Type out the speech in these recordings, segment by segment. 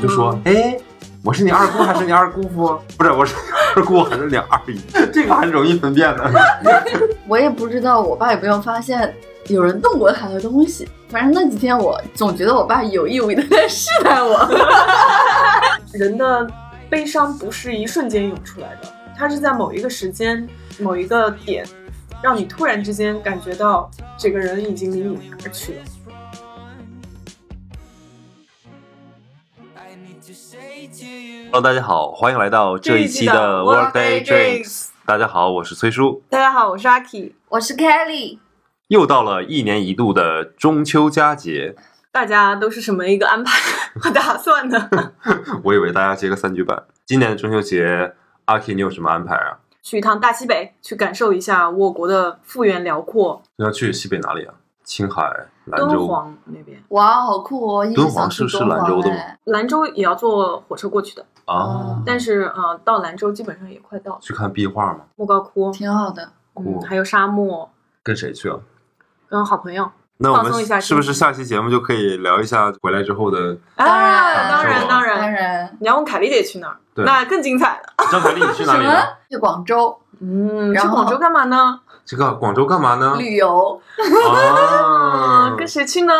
就说：“哎，我是你二姑还是你二姑父？不是，我是二姑还是你二姨？这个还容易分辨的。我也不知道我爸有没有发现有人动过他的东西。反正那几天我总觉得我爸有意无意的在试探我。人的悲伤不是一瞬间涌出来的，它是在某一个时间、某一个点，让你突然之间感觉到这个人已经离你而去了。Hello，大家好，欢迎来到这一期的 Workday Drinks。大家好，我是崔叔。大家好，我是阿 K。我是 Kelly，又到了一年一度的中秋佳节，大家都是什么一个安排和打算呢？我以为大家接个三句半。今年的中秋节，阿 K 你有什么安排啊？去一趟大西北，去感受一下我国的幅员辽阔。要去西北哪里啊？青海、兰敦。煌那边，哇，好酷哦！敦煌是是兰州的兰州也要坐火车过去的，啊，但是呃，到兰州基本上也快到了。去看壁画吗？莫高窟，挺好的。嗯，还有沙漠，跟谁去啊？跟好朋友。那我放松一下们是不是下期节目就可以聊一下回来之后的？当然，当然，当当然。你要问凯丽姐去哪儿，对那更精彩了。张凯丽，你去哪里呢？？去广州嗯，去广州干嘛呢？这个广州干嘛呢？旅游，啊，跟谁去呢？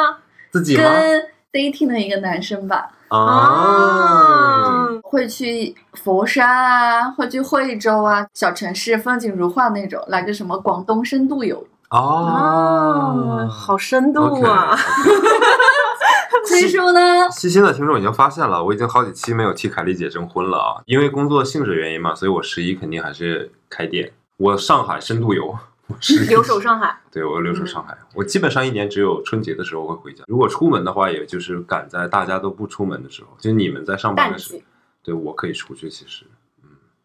自己吗？跟 dating 的一个男生吧，啊，会去佛山啊，会去惠州啊，小城市风景如画那种，来个什么广东深度游。哦，好深度啊！崔叔 呢？细心的听众已经发现了，我已经好几期没有替凯丽姐征婚了啊，因为工作性质原因嘛，所以我十一肯定还是开店。我上海深度游，我 是留守上海，对我留守上海，我基本上一年只有春节的时候会回家。如果出门的话，也就是赶在大家都不出门的时候，就你们在上班的时候，对我可以出去。其实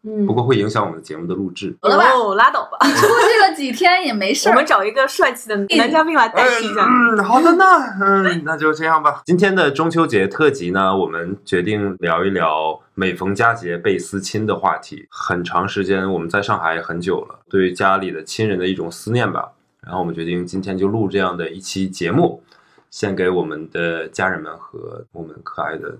嗯，不过会影响我们节目的录制。好了吧哦，拉倒吧，出去了几天也没事儿我们。找一个帅气的男嘉宾来代替一下。嗯，好的呢，嗯，那就这样吧。今天的中秋节特辑呢，我们决定聊一聊每逢佳节倍思亲的话题。很长时间我们在上海很久了，对于家里的亲人的一种思念吧。然后我们决定今天就录这样的一期节目，献给我们的家人们和我们可爱的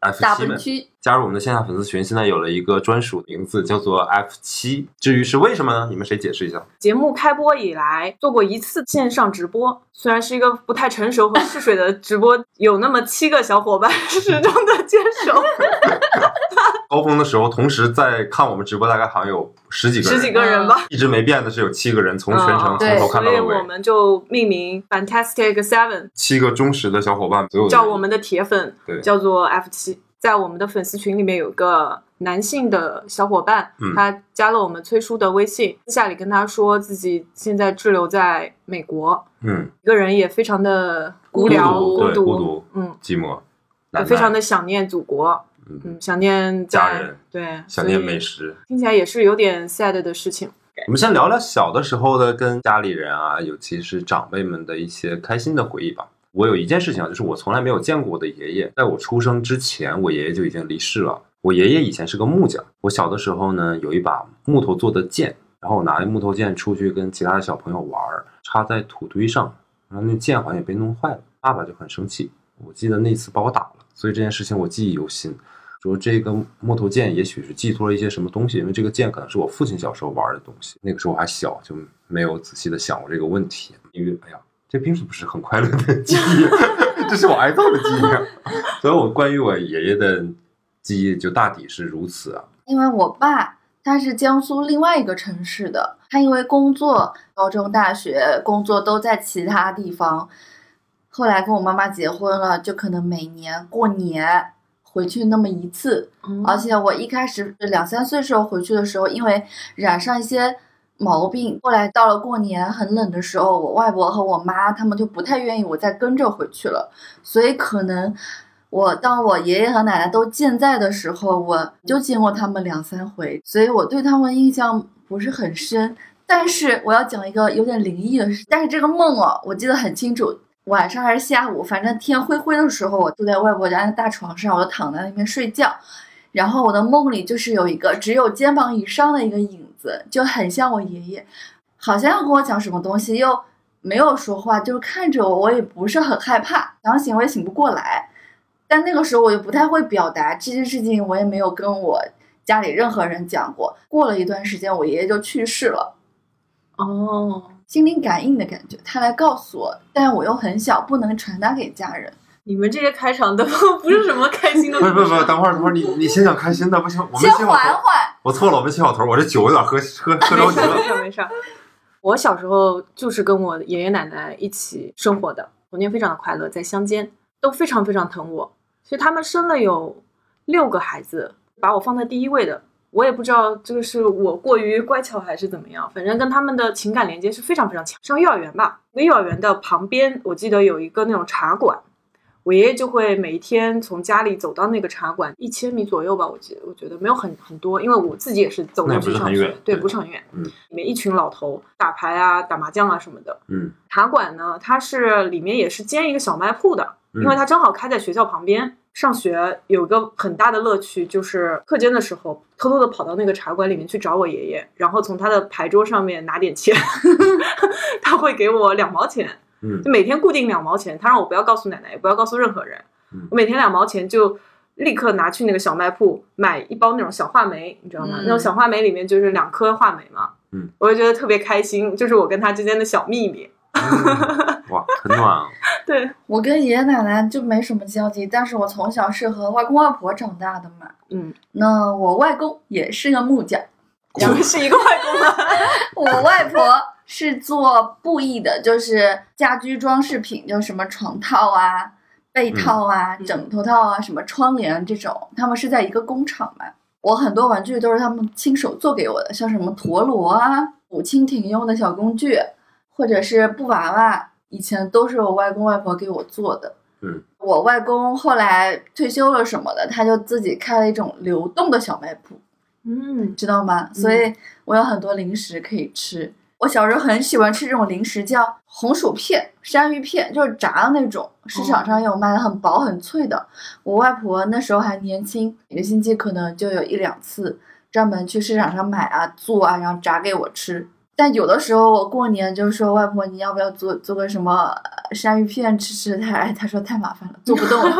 F 大七们。加入我们的线下粉丝群，现在有了一个专属名字，叫做 F 七。至于是为什么呢？你们谁解释一下？节目开播以来，做过一次线上直播，虽然是一个不太成熟和试水的直播，有那么七个小伙伴 始终的坚守，高峰的时候，同时在看我们直播，大概好像有十几个人，十几个人吧。一直没变的是有七个人，从全程嗯从头看到了尾。所以我，们就命名 Fantastic Seven，七个忠实的小伙伴，所有叫我们的铁粉对，叫做 F 七。在我们的粉丝群里面有个男性的小伙伴，嗯。他加了我们崔叔的微信，私下里跟他说自己现在滞留在美国，嗯，一个人也非常的无聊、孤独孤独嗯，寂寞，非常的想念祖国，嗯嗯，想念家人，对，想念美食。听起来也是有点 sad 的事情。我们先聊聊小的时候的跟家里人啊，尤其是长辈们的一些开心的回忆吧。我有一件事情啊，就是我从来没有见过我的爷爷，在我出生之前，我爷爷就已经离世了。我爷爷以前是个木匠，我小的时候呢，有一把木头做的剑，然后我拿着木头剑出去跟其他的小朋友玩儿，插在土堆上，然后那剑好像也被弄坏了，爸爸就很生气。我记得那次把我打了，所以这件事情我记忆犹新。说这个木头剑也许是寄托了一些什么东西，因为这个剑可能是我父亲小时候玩的东西。那个时候我还小，就没有仔细的想过这个问题。因为哎呀，这并不是很快乐的记忆，这是我挨揍的记忆。所以我关于我爷爷的记忆就大抵是如此啊。因为我爸他是江苏另外一个城市的，他因为工作，高中、大学工作都在其他地方，后来跟我妈妈结婚了，就可能每年过年回去那么一次。而且我一开始两三岁时候回去的时候，因为染上一些毛病，后来到了过年很冷的时候，我外婆和我妈他们就不太愿意我再跟着回去了，所以可能我当我爷爷和奶奶都健在的时候，我就见过他们两三回，所以我对他们印象不是很深。但是我要讲一个有点灵异的事，但是这个梦哦，我记得很清楚。晚上还是下午，反正天灰灰的时候，我坐在外婆家的大床上，我就躺在那边睡觉。然后我的梦里就是有一个只有肩膀以上的一个影子，就很像我爷爷，好像要跟我讲什么东西，又没有说话，就是看着我，我也不是很害怕，想醒我也醒不过来。但那个时候我又不太会表达这件事情，我也没有跟我家里任何人讲过。过了一段时间，我爷爷就去世了。哦，心灵感应的感觉，他来告诉我，但我又很小，不能传达给家人。你们这些开场都 不是什么开心的。不不不，等会儿等会儿，你你先讲开心的，不行，我们先切好头。缓缓，我错了，我没切好头，我这酒有点喝喝喝着 没事没急了。事没事。我小时候就是跟我爷爷奶奶一起生活的，童年非常的快乐，在乡间都非常非常疼我。所以他们生了有六个孩子，把我放在第一位的。我也不知道这个是我过于乖巧还是怎么样，反正跟他们的情感连接是非常非常强。上幼儿园吧，那幼儿园的旁边，我记得有一个那种茶馆，我爷爷就会每一天从家里走到那个茶馆，一千米左右吧，我记得，我觉得没有很很多，因为我自己也是走那也路去上学对，对不是很远。嗯，里面一群老头打牌啊、打麻将啊什么的。嗯茶馆呢，它是里面也是兼一个小卖铺的，嗯因为它正好开在学校旁边。上学有个很大的乐趣，就是课间的时候偷偷的跑到那个茶馆里面去找我爷爷，然后从他的牌桌上面拿点钱，他会给我两毛钱，嗯就每天固定两毛钱，他让我不要告诉奶奶，也不要告诉任何人。嗯我每天两毛钱就立刻拿去那个小卖铺买一包那种小话梅，你知道吗？嗯那种小话梅里面就是两颗话梅嘛。嗯，我就觉得特别开心，就是我跟他之间的小秘密。很暖啊。对，我跟爷爷奶奶就没什么交集，但是我从小是和外公外婆长大的嘛。嗯，那我外公也是个木匠，你们是一个外公吗？我外婆是做布艺的，就是家居装饰品，就什么床套啊、被套啊、嗯枕头套啊、什么窗帘这种，他们是在一个工厂嘛。我很多玩具都是他们亲手做给我的，像什么陀螺啊、捕蜻蜓用的小工具，或者是布娃娃，以前都是我外公外婆给我做的。嗯，我外公后来退休了什么的，他就自己开了一种流动的小卖部。嗯，知道吗？所以我有很多零食可以吃。我小时候很喜欢吃这种零食，叫红薯片、山芋片，就是炸的那种，市场上有卖的，很薄很脆的。我外婆那时候还年轻，一个星期可能就有一两次专门去市场上买啊、做啊，然后炸给我吃。但有的时候我过年就说外婆，你要不要做做个什么呃山芋片吃吃？她哎，她说太麻烦了，做不动了。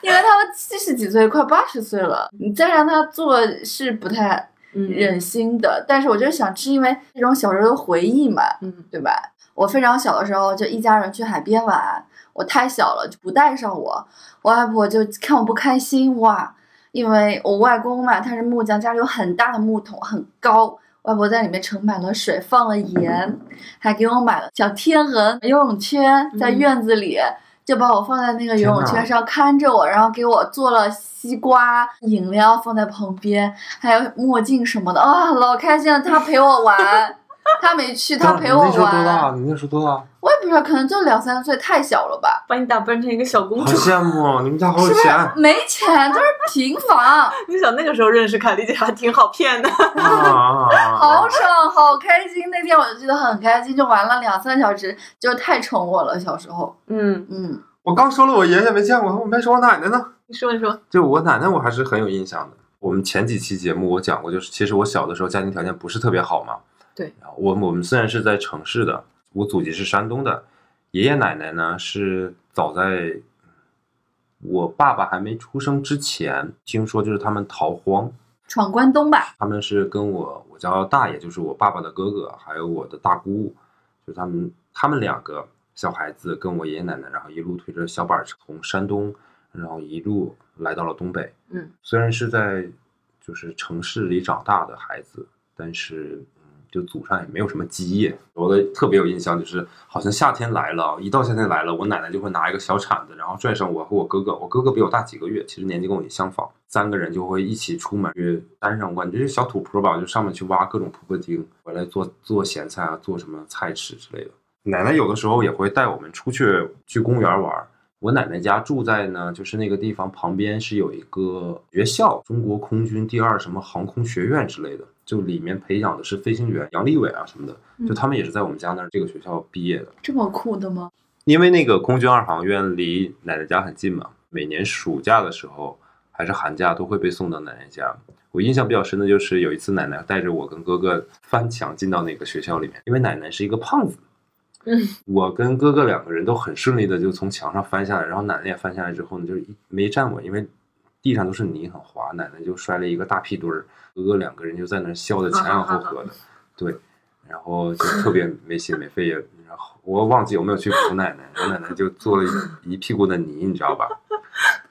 因为他们七十几岁，快八十岁了，你再让他做是不太嗯忍心的。但是我就想吃，因为这种小时候的回忆嘛，嗯对吧？我非常小的时候就一家人去海边玩，我太小了就不带上我，我外婆就看我不开心哇，因为我外公嘛他是木匠，家里有很大的木桶，很高。外婆在里面盛满了水，放了盐，还给我买了小天鹅游泳圈，在嗯院子里。就把我放在那个游泳圈上看着我，然后给我做了西瓜饮料放在旁边，还有墨镜什么的啊，老开心了。他陪我玩，他没去，他陪我你那时候多大？玩。你那时候多大？我也不知道，可能就两三岁，太小了吧？把你打扮成一个小公主好主。羡慕哦，你们家好有是是钱没钱，就是平房，你想那个时候认识凯丽姐还挺好骗的。好爽，好开心。那天我就记得很开心，就玩了两三小时，就太宠我了。小时候，嗯，嗯，我刚说了我爷爷没见过，我没说我奶奶呢。你说你说，就我奶奶，我还是很有印象的。我们前几期节目我讲过，就是其实我小的时候家庭条件不是特别好嘛。对，我我们虽然是在城市的，我祖籍是山东的，爷爷奶奶呢是早在我爸爸还没出生之前，听说就是他们逃荒，闯关东吧。他们是跟我我叫大爷，就是我爸爸的哥哥，还有我的大姑，就他们他们两个小孩子跟我爷爷奶奶，然后一路推着小板车从山东，然后一路来到了东北。嗯，虽然是在就是城市里长大的孩子，但是嗯，就祖上也没有什么基业。我的特别有印象，就是好像夏天来了，一到夏天来了，我奶奶就会拿一个小铲子，然后拽上我和我哥哥。我哥哥比我大几个月，其实年纪跟我也相仿。三个人就会一起出门去山上玩，就是小土坡吧，就上面去挖各种蒲公丁，回来做做咸菜啊，做什么菜吃之类的。奶奶有的时候也会带我们出去去公园玩。我奶奶家住在呢，就是那个地方旁边是有一个学校，中国空军第二什么航空学院之类的，就里面培养的是飞行员，杨利伟啊什么的，就他们也是在我们家那儿这个学校毕业的。这么酷的吗？因为那个空军二航院离奶奶家很近嘛，每年暑假的时候还是寒假都会被送到奶奶家。我印象比较深的就是有一次奶奶带着我跟哥哥翻墙进到那个学校里面，因为奶奶是一个胖子，嗯，我跟哥哥两个人都很顺利的就从墙上翻下来，然后奶奶也翻下来之后呢，就是一没站稳，因为地上都是泥很滑，奶奶就摔了一个大屁墩儿，哥哥两个人就在那儿笑的前仰后合的，对，然后就特别没心没肺也，然后我忘记有没有去扶奶奶，我奶奶就做了一一屁股的泥，你知道吧？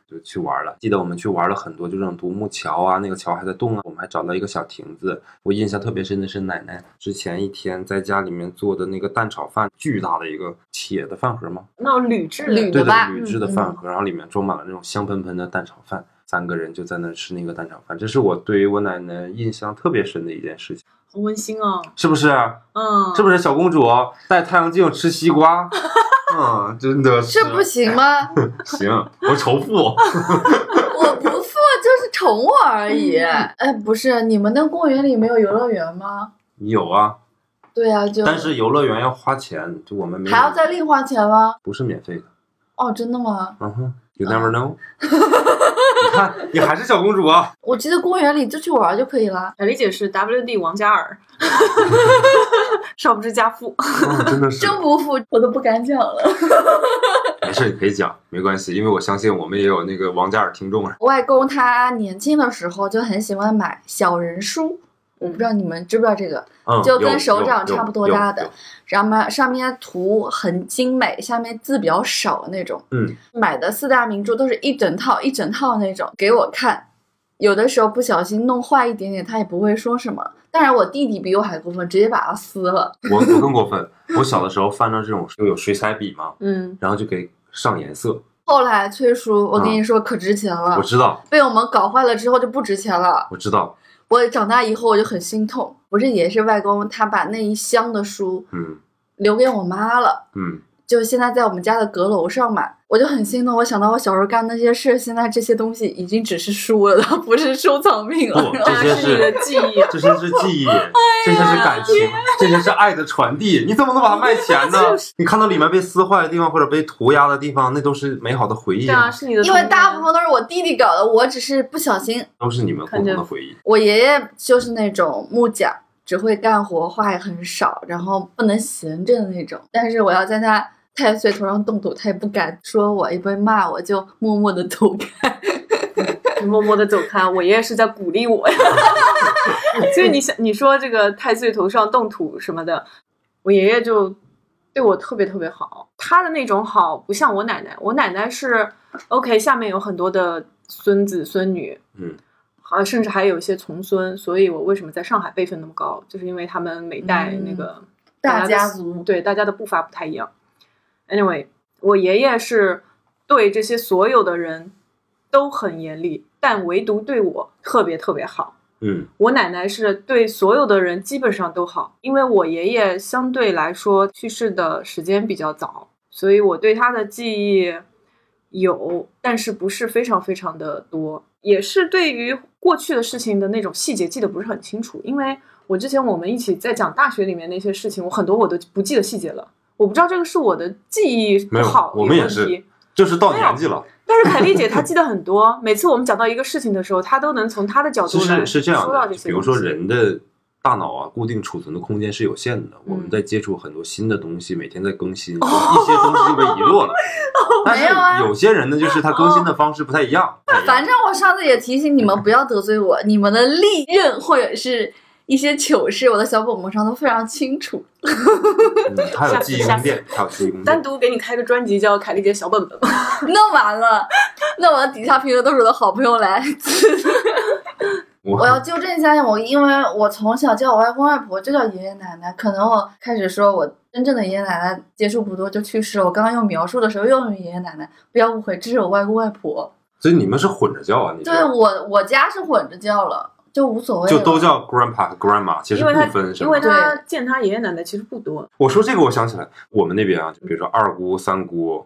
就去玩了。记得我们去玩了很多，就这种独木桥啊，那个桥还在动啊。我们还找到一个小亭子。我印象特别深的是奶奶之前一天在家里面做的那个蛋炒饭，巨大的一个铁的饭盒吗，那种铝制的，对的铝的吧铝制的饭盒，然后里面装满了那种香喷喷的蛋炒饭。三个人就在那吃那个蛋炒饭，这是我对于我奶奶印象特别深的一件事情，好温馨哦。是不是？嗯，是不是小公主戴太阳镜吃西瓜？嗯，真的 是这不行吗？行，我仇富。我不富，就是宠我而已。哎，不是，你们那公园里没有游乐园吗？有啊，对啊、就但是游乐园要花钱，就我们没还要再另花钱吗？不是免费的。哦，真的吗？嗯哼，You never know。你看，你还是小公主啊！我记得公园里就去玩就可以了。小丽姐是 WD 王嘉尔，少不知家父。哦真的是，真不富，我都不敢讲了。没事，你可以讲，没关系，因为我相信我们也有那个王嘉尔听众啊。外公他年轻的时候就很喜欢买小人书，我不知道你们知不知道这个，嗯，就跟手掌差不多大的然后嘛上面图很精美，下面字比较少的那种。嗯，买的四大名著都是一整套一整套那种给我看，有的时候不小心弄坏一点点，他也不会说什么。当然，我弟弟比我还过分，直接把它撕了。我我更过分，我小的时候翻到这种就有水彩笔嘛，嗯，然后就给上颜色。后来崔叔，我跟你说可值钱了，我知道，被我们搞坏了之后就不值钱了。我知道，我长大以后我就很心痛，我这也是外公他把那一箱的书嗯。留给我妈了，嗯，就现在在我们家的阁楼上嘛，我就很心动。我想到我小时候干那些事，现在这些东西已经只是书了，它不是收藏品了。不这些 是你的记忆。这些是记忆，这些是感情，这些是爱的传递。你怎么能把它卖钱呢？你看到里面被撕坏的地方或者被涂鸦的地方，那都是美好的回忆对啊，是你的。因为大部分都是我弟弟搞的，我只是不小心。都是你们共同的回忆。我爷爷就是那种木匠，只会干活，话也很少，然后不能闲着的那种。但是我要在他太岁头上动土，他也不敢说我，也不会骂我，就默默的走开。默默的走开，我爷爷是在鼓励我呀。所以你想，你说这个太岁头上动土什么的，我爷爷就对我特别特别好。他的那种好不像我奶奶，我奶奶是 OK，下面有很多的孙子孙女，嗯，好，甚至还有一些重孙。所以我为什么在上海辈分那么高，就是因为他们每代那个、大家族对大家的步伐不太一样。Anyway，我爷爷是对这些所有的人都很严厉，但唯独对我特别特别好。嗯。我奶奶是对所有的人基本上都好，因为我爷爷相对来说去世的时间比较早，所以我对他的记忆有，但是不是非常非常的多，也是对于过去的事情的那种细节记得不是很清楚，因为我之前我们一起在讲大学里面那些事情，我很多我都不记得细节了，我不知道这个是我的记忆不没有好我们也是有问题。就是到年纪了，但是凯丽姐她记得很多，每次我们讲到一个事情的时候，她都能从她的角度来实是这样说到的这。些比如说人的大脑啊，固定储存的空间是有限的，我们嗯在接触很多新的东西，每天在更新，一些东西就被遗落了。但是没有啊有些人呢，就是他更新的方式不太一样。不太一样反正我上次也提醒你们不要得罪我，你们的利刃或者是一些糗事，我的小本本上都非常清楚。嗯他有下次下次记忆宫殿，他有记忆宫殿。单独给你开个专辑叫《凯丽姐小本本》吧。那完了，那我的底下评论都是我的好朋友来。我我要纠正一下我，因为我从小叫我外公外婆就叫爷爷奶奶，可能我开始说我真正的爷爷奶奶接触不多就去世了。我刚刚用描述的时候又用爷爷奶奶，不要误会，这是我外公外婆。所以你们是混着叫啊？你对我我家是混着叫了，就无所谓。就都叫 grandpa 和 grandma，其实不分什么因为？他见他爷爷奶奶其实不多，我说这个，我想起来，我们那边啊，就比如说二姑、三姑，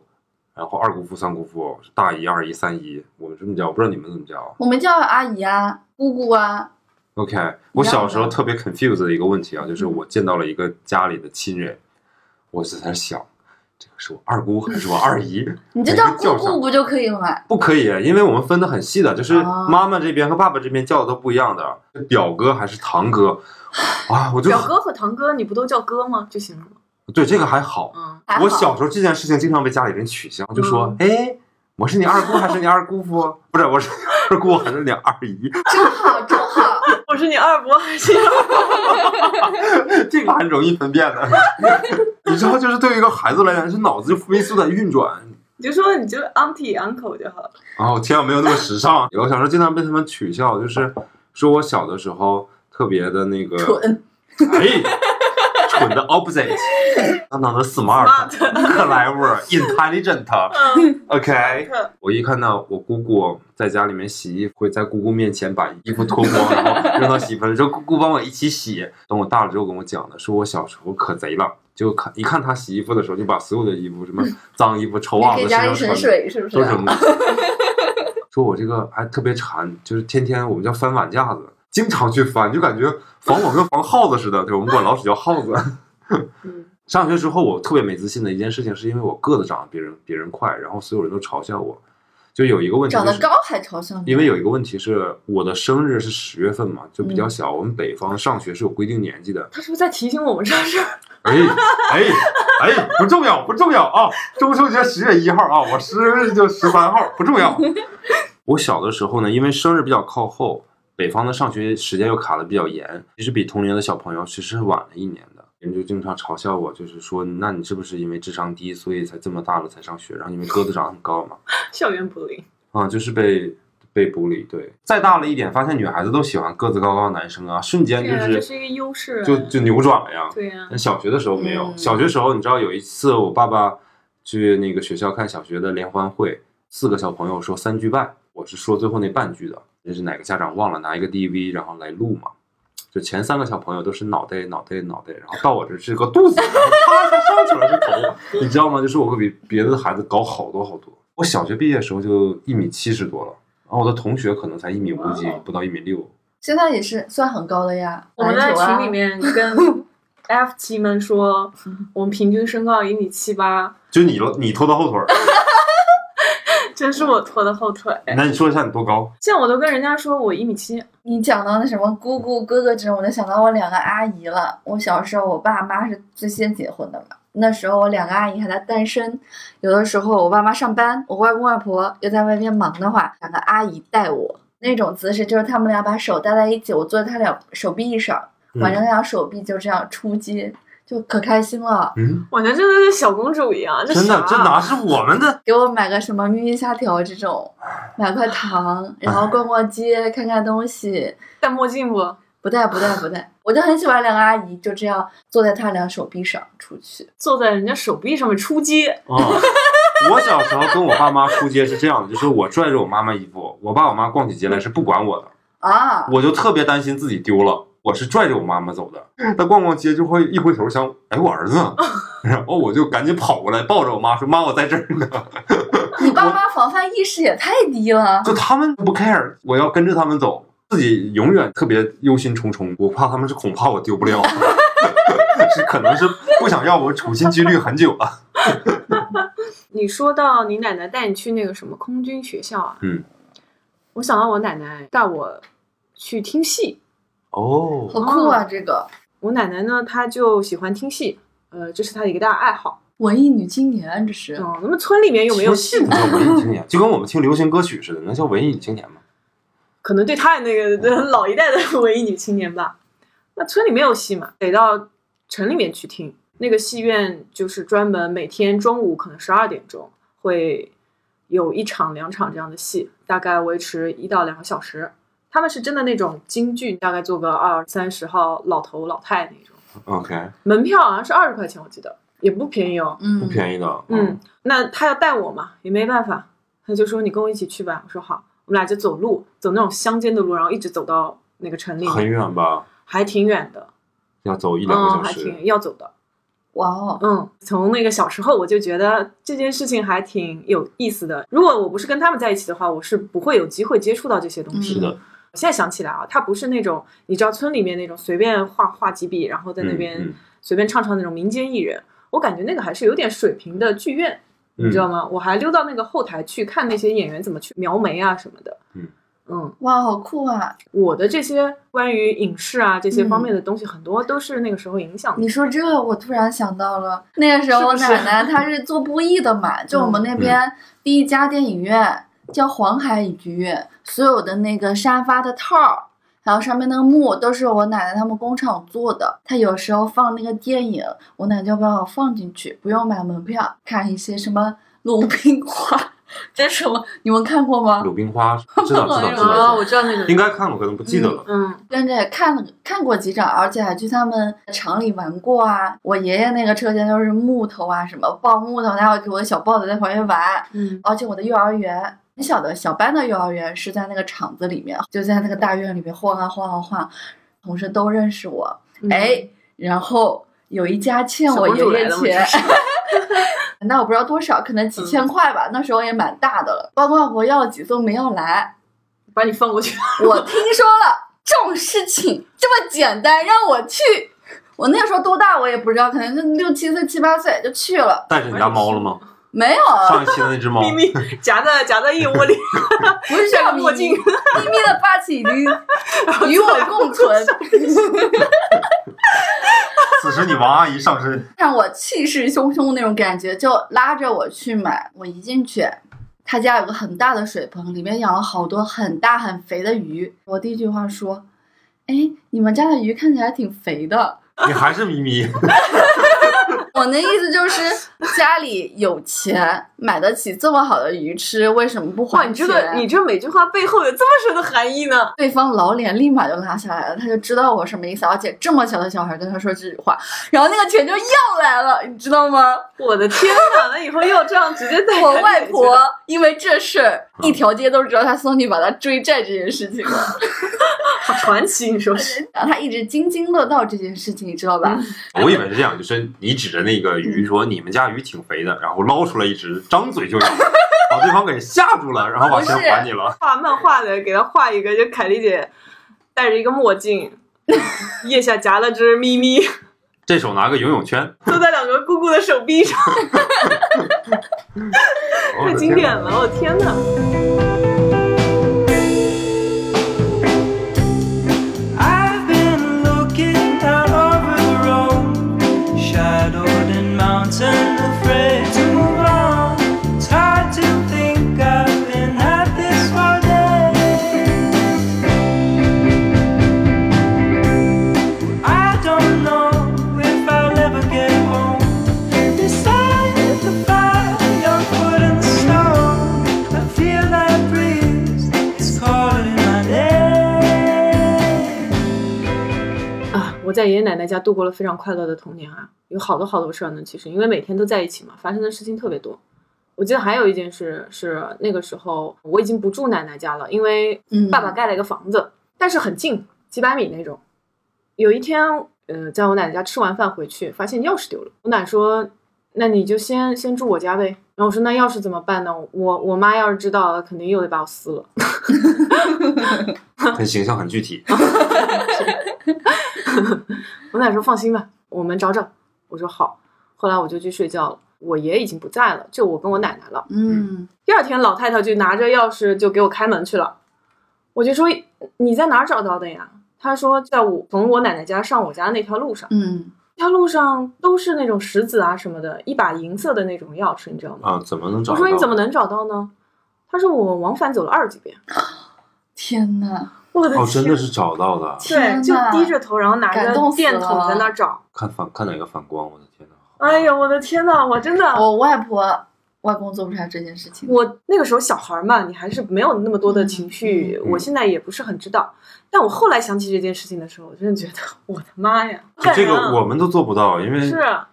然后二姑父、三姑父、大姨、二姨、三姨，我们这么叫，我不知道你们怎么叫啊。我们叫阿姨啊、姑姑啊，OK，我小时候特别 confused 的一个问题啊，就是我见到了一个家里的亲人，我就在那想，这个是我二姑还是我二姨？你就叫姑姑不就可以了吗？不可以，因为我们分的很细的，就是哦妈妈这边和爸爸这边叫的都不一样的，表哥还是堂哥 啊，我就表哥和堂哥你不都叫哥吗就行了吗？对这个还好。嗯，还好我小时候这件事情经常被家里人取笑，就说：“哎，我是你二姑还是你二姑父？不是，我是你二姑还是你二姨？真好真好，我是你二伯还是？这个很容易分辨的。你知道，就是对于一个孩子来讲，是脑子就飞速在运转。你就说你就 auntie uncle 就好了。啊，我天啊，没有那么时尚。我小时候经常被他们取笑，就是说我小的时候特别的那个蠢，哎，蠢的 opposite，相当的 smart、clever、intelligent。嗯 OK，我一看到我姑姑在家里面洗衣服，会在姑姑面前把衣服脱光，然后扔到洗衣粉里，说姑姑帮我一起洗。等我大了之后跟我讲的，说我小时候可贼了，就看一看她洗衣服的时候，就把所有的衣服，什么脏衣服、臭袜子、身上穿的水是不是都？扔了。说我这个还特别馋，就是天天我们叫翻碗架子，经常去翻，就感觉防我跟防耗子似的。对，我们管老鼠叫耗子。嗯，上学之后，我特别没自信的一件事情，是因为我个子长得比人别人快，然后所有人都嘲笑我。就有一个问题、就是，长得高还嘲笑你，因为有一个问题是我的生日是十月份嘛，就比嗯较小。我们北方上学是有规定年纪的。他是不是在提醒我们这事儿？哎哎哎，不重要不重要啊！中秋节十月一号啊，我生日就十三号，不重要。我小的时候呢，因为生日比较靠后，北方的上学时间又卡的比较严，其实比同龄的小朋友其实是晚了一年的。人就经常嘲笑我，就是说，那你是不是因为智商低，所以才这么大了才上学？然后因为个子长得很高嘛，校园 bullying。啊，就是被被孤立。对，再大了一点，发现女孩子都喜欢个子高高的男生啊，瞬间就是这是一个优势啊。就就扭转了呀。对呀、但小学的时候没有。嗯小学时候，你知道有一次我爸爸去那个学校看小学的联欢会，四个小朋友说三句半，我是说最后那半句的。这是哪个家长忘了拿一个 DV 然后来录嘛？就前三个小朋友都是脑袋脑袋脑袋，然后到我这是个肚子，然后啪一下上去了是头，你知道吗？就是我会比别的孩子高好多好多。我小学毕业的时候就一米七十多了，然后我的同学可能才一米五几哦，不到一米六。现在也是算很高的呀。我们在群里面跟 F 七们说，我们平均身高一米七八，就你了，你拖到后腿儿。真是我拖的后腿。那你说一下你多高？现在我都跟人家说我一米七，你讲到那什么姑姑、哥哥这种，我就想到我两个阿姨了。我小时候，我爸妈是最先结婚的嘛。那时候我两个阿姨还在单身，有的时候我爸妈上班，我外公外婆又在外面忙的话，两个阿姨带我。那种姿势就是他们俩把手搭在一起，我坐在他俩手臂上，挽着他俩手臂就这样出街，就可开心了。嗯，我觉得真的跟小公主一样。真的，啥这哪是我们的？给我买个什么咪咪虾条这种，买块糖，然后逛逛街，看看东西。戴墨镜不？不戴不戴不戴，我就很喜欢两个阿姨就这样坐在她俩手臂上出去。坐在人家手臂上面出街，啊、我小时候跟我爸妈出街是这样的，就是我拽着我妈妈衣服，我爸我妈逛起街来是不管我的，啊，我就特别担心自己丢了。我是拽着我妈妈走的，她逛逛街就会一回头想，哎，我儿子呢，然后我就赶紧跑过来抱着我妈说：“妈，我在这儿呢。你爸妈防范意识也太低了”。就他们不 care，我要跟着他们走，自己永远特别忧心忡忡。我怕他们是恐怕我丢不了，是可能是不想要我处心积虑很久了。你说到你奶奶带你去那个什么空军学校啊？嗯，我想到我奶奶带我去听戏。哦，好酷啊！这个我奶奶呢，她就喜欢听戏，呃，这是她的一个大爱好。文艺女青年，这是哦，那么村里面有没有戏不？叫 文艺青年？就跟我们听流行歌曲似的，能叫文艺女青年吗？可能对她那个呃 老一代的 文艺女青年吧。那村里没有戏嘛，得到城里面去听。那个戏院就是专门每天中午可能十二点钟会有一场两场这样的戏，大概维持一到两个小时。他们是真的那种京剧，大概做个二三十号老头老太那种。OK，门票好像是二十块钱，我记得也不便宜哦。嗯不便宜的。嗯，，那他要带我嘛，也没办法，他就说你跟我一起去吧。我说好，我们俩就走路，走那种乡间的路，然后一直走到那个城里，很远吧？还挺远的，要走一两个嗯，小时。还挺要走的。哇哦，嗯，从那个小时候我就觉得这件事情还挺有意思的。如果我不是跟他们在一起的话，我是不会有机会接触到这些东西是的，我现在想起来啊，他不是那种你知道村里面那种随便画画几笔，然后在那嗯边嗯随便唱唱那种民间艺人。我感觉那个还是有点水平的剧院，你知道嗯吗？我还溜到那个后台去看那些演员怎么去描眉啊什么的。嗯嗯，哇，好酷啊！我的这些关于影视啊这些方面的东西，很多都是那个时候影响的。你说这，我突然想到了，那个时候我奶奶她是做布艺的嘛，就我们那边第一家电影院叫黄海影剧院，所有的那个沙发的套儿，还有上面那个幕都是我奶奶他们工厂做的。她有时候放那个电影，我奶奶就把我放进去，不用买门票，看一些什么鲁冰花，这是什么？你们看过吗？鲁冰花，知道知道我知道那个，应该看过，可能不记得了。嗯，跟着也看了看过几场，而且还去他们厂里玩过啊。我爷爷那个车间都是木头啊，什么抱木头，然后给我的小豹子在旁边玩。嗯而且我的幼儿园很小的小班的幼儿园是在那个厂子里面，就在那个大院里面晃啊晃啊晃，同事都认识我。嗯哎，然后有一家欠我爷爷钱了嘛这是，那我不知道多少，可能几千块吧，那时候也蛮大的了。外公外婆要了几次没要来，把你放过去。我听说了这种事情这么简单，让我去。我那个时候多大我也不知道，可能就六七岁、七八岁就去了，带着你家猫了吗？没有，上一期的那只猫，咪咪夹在夹在腋窝里，不是戴这 个墨镜咪，咪咪的霸气已经与我共存，此时你王阿姨上身，看我气势汹汹那种感觉，就拉着我去买。我一进去，他家有个很大的水盆，里面养了好多很大很肥的鱼。我第一句话说：“哎，你们家的鱼看起来挺肥的。”你还是咪咪，我的意思就是，家里有钱买得起这么好的鱼吃，为什么不哇，还钱？你这个你这每句话背后有这么深的含义呢？对方老脸立马就拉下来了，他就知道我什么意思，而且这么小的小孩跟他说这句话，然后那个钱就要来了，你知道吗？我的天哪！那以后要这样直接带我外婆因为这事儿，一条街都知道他孙女把他追债这件事情了，好传奇，你说是？然后他一直津津乐道这件事情，你知道吧？我以为是这样，就是你指着那个鱼说你们家鱼挺肥的，然后捞出来一只，张嘴就咬，把对方给吓住了，然后把钱还你了。画漫画的给他画一个，就凯丽姐戴着一个墨镜，腋下夹了只咪咪，这手拿个游泳圈，坐在两个姑姑的手臂上，太经典了！我天哪！在爷爷奶奶家度过了非常快乐的童年啊，有好多好多事儿呢。其实因为每天都在一起嘛，发生的事情特别多。我记得还有一件事是那个时候我已经不住奶奶家了，因为嗯，爸爸盖了一个房子，但是很近，几百米那种。有一天，呃，在我奶奶家吃完饭回去，发现钥匙丢了。我奶说：“那你就先先住我家呗。”然后我说：“那钥匙怎么办呢？我我妈要是知道了，肯定又得把我撕了。很形象，很具体。我奶说：“放心吧，我们找找。”我说：“好。”后来我就去睡觉了。我爷已经不在了，就我跟我奶奶了。嗯，第二天，老太太就拿着钥匙就给我开门去了。我就说：“你在哪儿找到的呀？”她说：“在我从我奶奶家上我家那条路上。”嗯，条路上都是那种石子啊什么的，一把银色的那种钥匙，你知道吗？啊，怎么能找我到？说你怎么能找到呢？他说我往返走了二十几遍。天呐，我的哦，真的是找到的。对，就低着头，然后拿着电筒在那找。看反看哪个反光，我的天呐！哎呀，我的天呐，我真的，我外婆、外公做不出来这件事情。我那个时候小孩儿嘛，你还是没有那么多的情绪，我现在也不是很知道。但我后来想起这件事情的时候，我真的觉得，我的妈呀，这个我们都做不到，因为是啊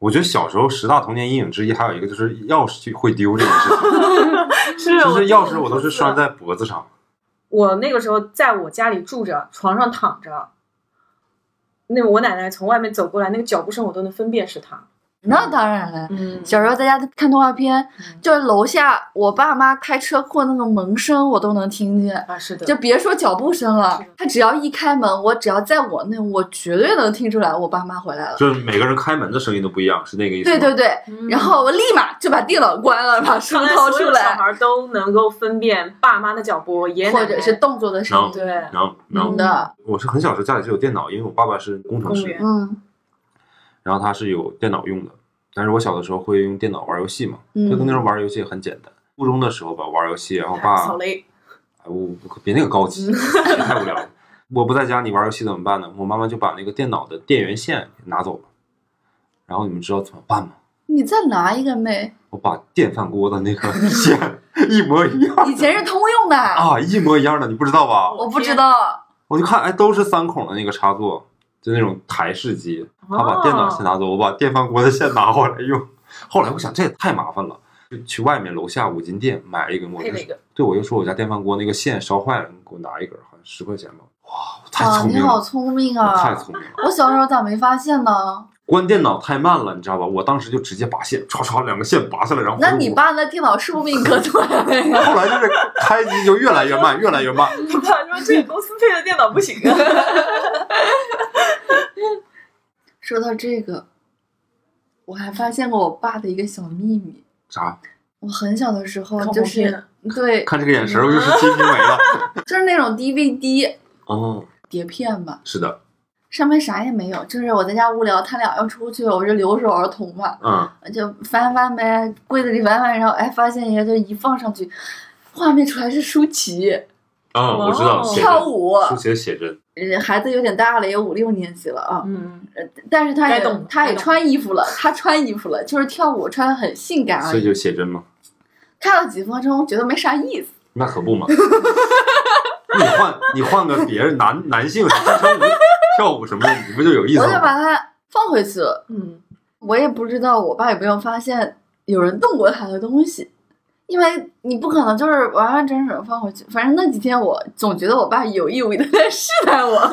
我觉得小时候十大童年阴影之一，还有一个就是钥匙会丢这件事情。是，就是钥匙我都是拴在脖子上。我那个时候在我家里住着，床上躺着，那我奶奶从外面走过来，那个脚步声我都能分辨是她。那当然了，嗯，小时候在家看动画片，嗯就是楼下我爸妈开车过那个门声我都能听见，啊是的，就别说脚步声了，他只要一开门，我只要在我那，我绝对能听出来我爸妈回来了。就是每个人开门的声音都不一样，是那个意思？对对对，嗯然后我立马就把电脑关了，把书掏出所有小，孩都能够分辨爸妈的脚步，或者是动作的声音。对，然后然后嗯的，我是很小时候家里就有电脑，因为我爸爸是工程师公务员，嗯然后它是有电脑用的。但是我小的时候会用电脑玩游戏嘛，嗯就跟那时候玩游戏很简单。初中的时候吧，玩游戏，然后我爸，扫雷，哎我我别那个高级，太无聊了。我不在家，你玩游戏怎么办呢？我妈妈就把那个电脑的电源线拿走了。然后你们知道怎么办吗？你再拿一个没？我把电饭锅的那个线一模一样以前是通用的，啊，一模一样的，你不知道吧？我不知道。我就看，哎，都是三孔的那个插座，就那种台式机。他把电脑线拿走，我把电饭锅的线拿回来用。后来我想，这也太麻烦了，就去外面楼下五金店买了一根。我就对我就说我家电饭锅那个线烧坏了，你给我拿一根，好像十块钱吧。哇，我太啊，聪明你好，聪明啊太啊！聪明了。我小时候咋没发现呢？关电脑太慢了，你知道吧？我当时就直接拔线唰唰两个线拔下来，然后那你爸那电脑寿命可短了。后来就是开机就越来越慢，越来越慢。他说这个公司配的电脑不行啊，说到这个，我还发现过我爸的一个小秘密。啥？我很小的时候就是对，看这个眼神，我就是鸡皮没了。就是那种 DVD 哦，碟片吧，是的，上面啥也没有，就是我在家无聊，他俩要出去，我就留守儿童嘛，嗯，就翻翻呗，柜子里翻翻，然后哎发现一个，就一放上去，画面出来是舒淇啊，我知道，哦，跳舞，舒淇的写真，呃孩子有点大了，也五六年级了啊，嗯，呃但是他也他也穿衣服了，他穿衣服了，就是跳舞穿的很性感而已。所以就写真嘛。看了几分钟，觉得没啥意思。那可不嘛。你换你换个别人男男性支撑舞 跳舞什么的，你不就有意思我就把？它放回去了。嗯，我也不知道我爸有没有发现有人动过他的东西，因为你不可能就是完完整整放回去。反正那几天我总觉得我爸有意无意的 在试探我，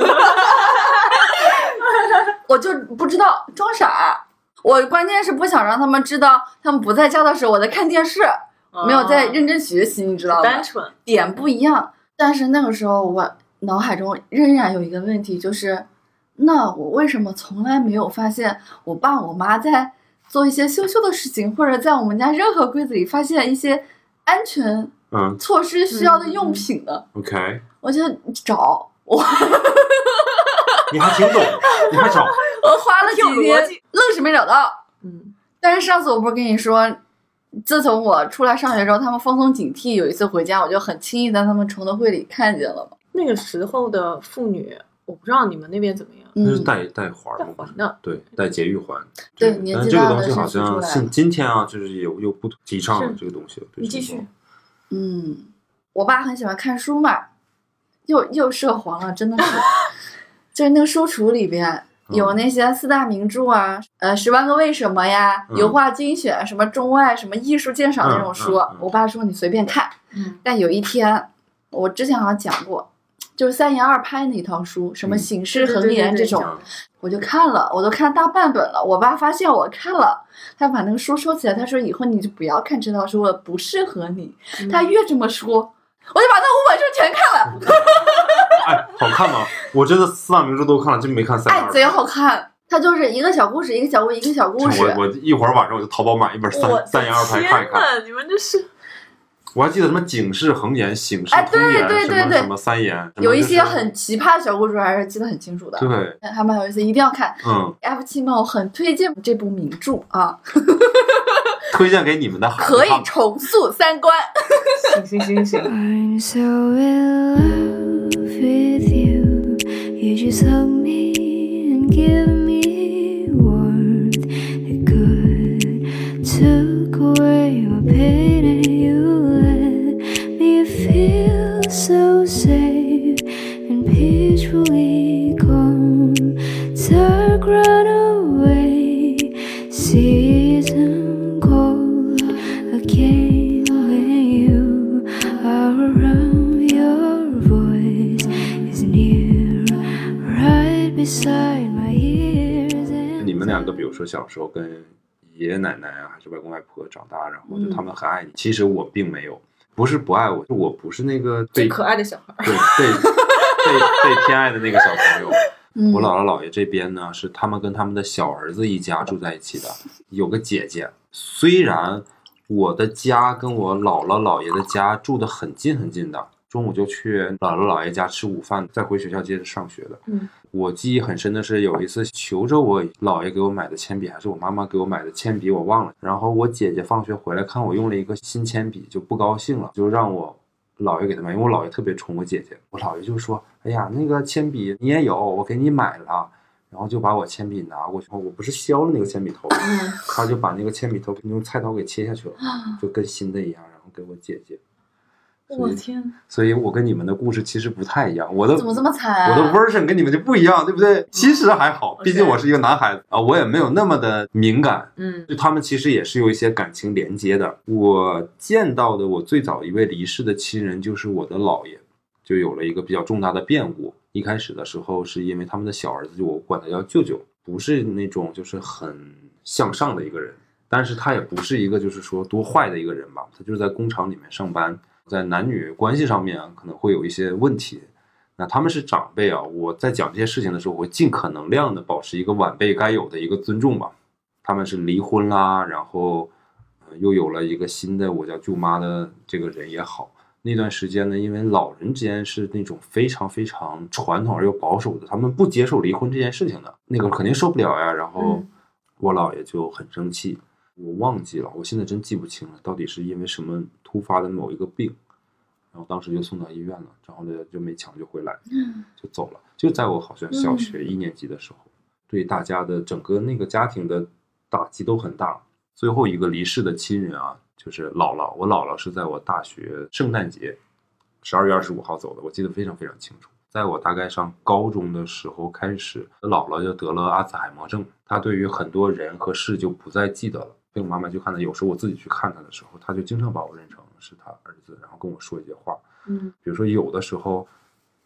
我就不知道装傻。我关键是不想让他们知道他们不在家的时候我在看电视，没有在认真学习，你知道吗？单纯，点不一样。但是那个时候，我脑海中仍然有一个问题，就是那我为什么从来没有发现我爸我妈在做一些羞羞的事情，或者在我们家任何柜子里发现一些安全嗯措施需要的用品呢？，OK，我就找我，你还挺懂，你还找，我花了几挺有逻天，愣是没找到。嗯，但是上次我不是跟你说，自从我出来上学之后，他们放松警惕，有一次回家，我就很轻易在他们床头柜里看见了嘛。那个时候的妇女，我不知道你们那边怎么样，嗯，那是带带环带吗？环的，对，带节育环。对年纪但是这个大的是东西好像今天啊，就是有有不提倡了这个东西。了你继续，嗯，我爸很喜欢看书嘛，又又涉黄了，真的是，就是那个书橱里边有那些四大名著啊，呃，十万个为什么呀，嗯油画精选，什么中外，什么艺术鉴赏那种书，嗯嗯嗯我爸说你随便看。嗯，但有一天，我之前好像讲过，就是三言二拍那套书，什么嗯醒世恒言这种，嗯我就看了，我都看大半本了。我爸发现我看了，他把那个书收起来，他说以后你就不要看这套书了，不适合你。嗯他越这么说，我就把那五本书全看了，哎，好看吗？我真的四大名著都看了，真没看三言哎，二贼好看。它就是一个小故事，一个小故事，一个小故事。我我一会儿晚上我就淘宝买一本三三言二拍看一看。你们这是我还记得什么警示恒言、醒世哎通言，对对对对什么什么三言，有一些很奇葩的小故事，还是记得很清楚的，对，还蛮有意思，一定要看。嗯，F 七们，我很推荐这部名著啊，推荐给你们的孩子可以重塑三观。行行行行，I'm so in love with you. You just hug me and give me warmth. It could took away my pain and you let me feel so safe and peacefully calm. Dark run away, season cold again when you are around. Your voice is near, right beside my ears. and 你们两个，比如说小时候跟爷爷奶奶啊，还是外公外婆长大，然后就他们很爱你。其实我并没有，不是不爱我，就我不是那个被最可爱的小孩。对被被被偏爱的那个小朋友。嗯我姥姥姥爷这边呢，是他们跟他们的小儿子一家住在一起的，有个姐姐。虽然我的家跟我姥姥姥爷的家住的很近很近的，中午就去姥姥姥爷家吃午饭，再回学校接着上学的。嗯，我记忆很深的是有一次求着我姥爷给我买的铅笔，还是我妈妈给我买的铅笔，我忘了。然后我姐姐放学回来看我用了一个新铅笔，就不高兴了，就让我姥爷给她买，因为我姥爷特别宠我姐姐。我姥爷就说：“哎呀，那个铅笔你也有，我给你买了。”然后就把我铅笔拿过去，我不是削了那个铅笔头，嗯他就把那个铅笔头用菜刀给切下去了，就跟新的一样，然后给我姐姐。我天，所以我跟你们的故事其实不太一样，我的怎么这么惨、啊？我的 version 跟你们就不一样，对不对？其实还好，毕竟我是一个男孩子啊，我也没有那么的敏感。嗯就他们其实也是有一些感情连接的。我见到的我最早一位离世的亲人就是我的姥爷，就有了一个比较重大的变故。一开始的时候是因为他们的小儿子，就我管他叫舅舅，不是那种就是很向上的一个人，但是他也不是一个就是说多坏的一个人吧，他就是在工厂里面上班，在男女关系上面啊可能会有一些问题。那他们是长辈啊，我在讲这些事情的时候，我会尽可能量的保持一个晚辈该有的一个尊重吧。他们是离婚啦，然后、呃又有了一个新的我叫舅妈的这个人也好。那段时间呢，因为老人之间是那种非常非常传统而又保守的，他们不接受离婚这件事情的，那个肯定受不了呀。然后嗯我姥爷就很生气，我忘记了，我现在真记不清了，到底是因为什么突发的某一个病，然后当时就送到医院了，然后呢就没抢救回来，就走了。就在我好像小学一年级的时候，对大家的整个那个家庭的打击都很大。最后一个离世的亲人啊，就是姥姥。我姥姥是在我大学圣诞节，十二月二十五号走的，我记得非常非常清楚。在我大概上高中的时候开始，姥姥就得了阿兹海默症，她对于很多人和事就不再记得了。被我妈妈去看他，有时候我自己去看他的时候，他就经常把我认成是他儿子，然后跟我说一些话。嗯比如说有的时候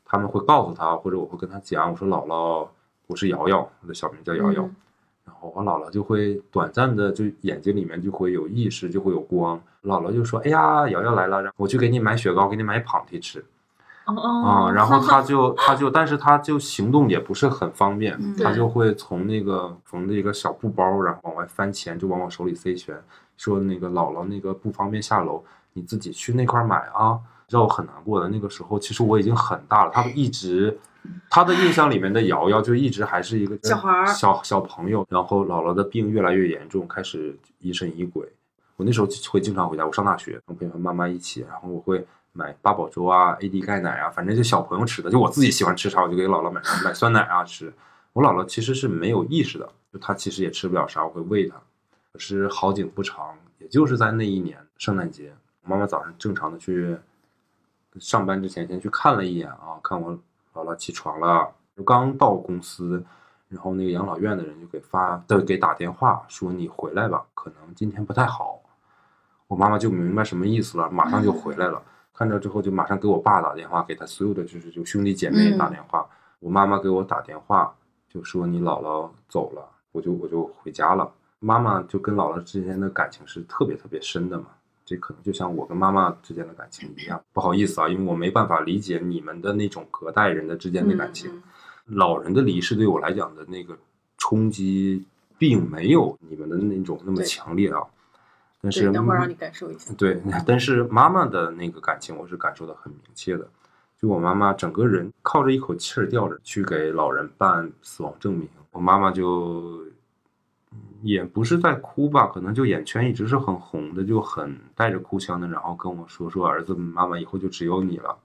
他们会告诉他，或者我会跟他讲，我说姥姥，我是瑶瑶，我的小名叫瑶瑶。嗯然后我姥姥就会短暂的就眼睛里面就会有意识，就会有光。姥姥就说：“哎呀，瑶瑶来了，然后我去给你买雪糕，给你买胖蹄吃哦啊、哦，然后他就他就，但是他就行动也不是很方便，嗯他就会从那个缝的一个小布包，然后往外翻钱，就往我手里塞钱，说那个姥姥那个不方便下楼，你自己去那块儿买啊。让我很难过的那个时候，其实我已经很大了，他一直。他的印象里面的瑶瑶就一直还是一个小孩儿小小朋友，然后姥姥的病越来越严重，开始疑神疑鬼。我那时候会经常回家，我上大学，跟陪伴妈妈一起，然后我会买八宝粥啊、AD 钙奶啊，反正就小朋友吃的，就我自己喜欢吃啥，我就给姥姥买买酸奶啊吃。我姥姥其实是没有意识的，就她其实也吃不了啥，我会喂她。可是好景不长，也就是在那一年圣诞节，我妈妈早上正常的去上班之前先去看了一眼啊，看我姥姥起床了，就刚到公司，然后那个养老院的人就给发的给打电话说你回来吧，可能今天不太好。我妈妈就明白什么意思了，马上就回来了。看着之后就马上给我爸打电话，给他所有的就是就兄弟姐妹打电话。我妈妈给我打电话就说你姥姥走了，我就我就回家了。妈妈就跟姥姥之间的感情是特别特别深的嘛，这可能就像我跟妈妈之间的感情一样。不好意思啊，因为我没办法理解你们的那种隔代人的之间的感情。嗯老人的离世对我来讲的那个冲击，并没有你们的那种那么强烈啊。但，是等会儿让你感受一下。对，但是妈妈的那个感情，我是感受的很明确的。就我妈妈整个人靠着一口气儿吊着去给老人办死亡证明，我妈妈就嗯也不是在哭吧，可能就眼圈一直是很红的，就很带着哭腔的，然后跟我说说儿子，妈妈以后就只有你了。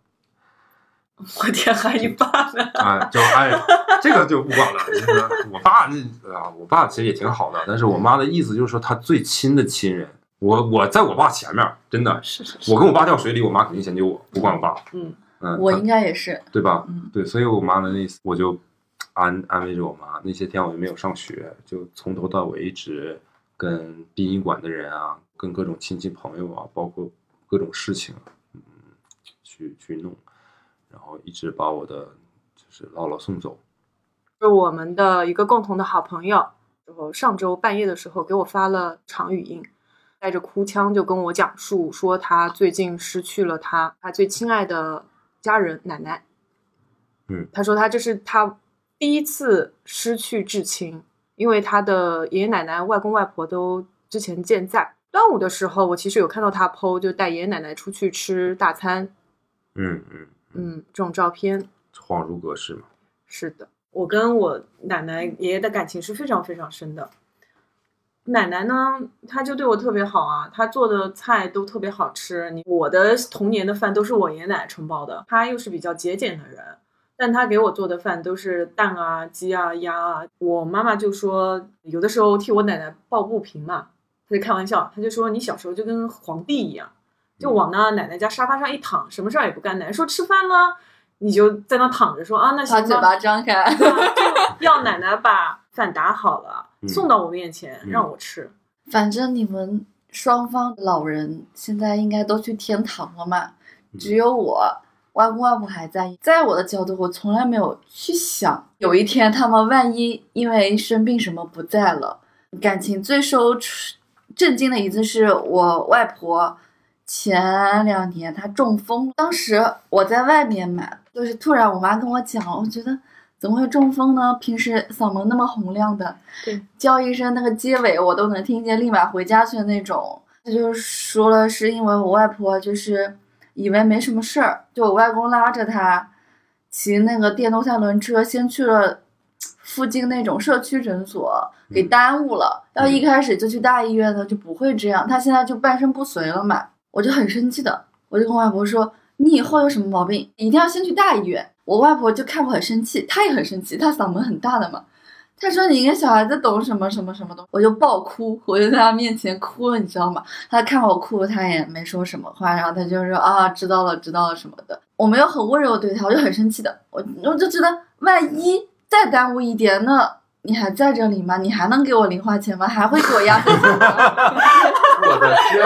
我天，还你爸呢？啊，就哎，这个就不管了。就是我爸那啊，我爸其实也挺好的，但是我妈的意思就是说，他最亲的亲人，我我在我爸前面，真的，是是是，我跟我爸掉水里，我妈肯定先救我，不管我爸。嗯嗯，我应该也是，对吧？嗯对，所以我妈的那次，我就安安慰着我妈。那些天我就没有上学，就从头到尾一直跟殡仪馆的人啊，跟各种亲戚朋友啊，包括各种事情，嗯，去去弄，然后一直把我的就是姥姥送走。是我们的一个共同的好朋友，然后上周半夜的时候给我发了长语音，带着哭腔就跟我讲述说他最近失去了他他最亲爱的家人奶奶。嗯，他说他这是他第一次失去至亲，因为他的爷爷奶奶、外公外婆都之前健在。端午的时候，我其实有看到他 PO，就带爷爷奶奶出去吃大餐，嗯嗯，嗯，这种照片。恍如隔世嘛。是的，我跟我奶奶、爷爷的感情是非常非常深的。奶奶呢，她就对我特别好啊，她做的菜都特别好吃。你我的童年的饭都是我爷爷奶奶承包的，她又是比较节俭的人，但她给我做的饭都是蛋啊、鸡啊、鸭啊。我妈妈就说，有的时候替我奶奶抱不平嘛，她就开玩笑，她就说你小时候就跟皇帝一样，就往那奶奶家沙发上一躺，什么事儿也不干。奶奶说吃饭了，你就在那躺着说啊，那行吧。把嘴巴张开。啊就要奶奶把饭打好了，嗯送到我面前嗯让我吃。反正你们双方老人现在应该都去天堂了嘛，只有我外公外婆还在。在我的角度，我从来没有去想有一天他们万一因为生病什么不在了。感情最受震惊的一次是我外婆前两年她中风，当时我在外面嘛，就是突然我妈跟我讲，我觉得怎么会中风呢？平时嗓门那么洪亮的，对，叫一声那个结尾我都能听见，立马回家去的那种。他就说了，是因为我外婆就是以为没什么事儿，就我外公拉着她骑那个电动三轮车，先去了附近那种社区诊所，给耽误了。要一开始就去大医院呢，就不会这样。他现在就半身不遂了嘛，我就很生气的，我就跟我外婆说：“你以后有什么毛病，一定要先去大医院。”我外婆就看我很生气，她也很生气，她嗓门很大的嘛。她说：“你一个小孩子懂什么什么什么东？”我就爆哭，我就在她面前哭了，你知道吗？她看我哭，她也没说什么话，然后她就说：“啊，知道了，知道了什么的。”我没有很温柔对她，我就很生气的，我我就觉得万一再耽误一点，那你还在这里吗？你还能给我零花钱吗？还会给我压岁钱吗？我的天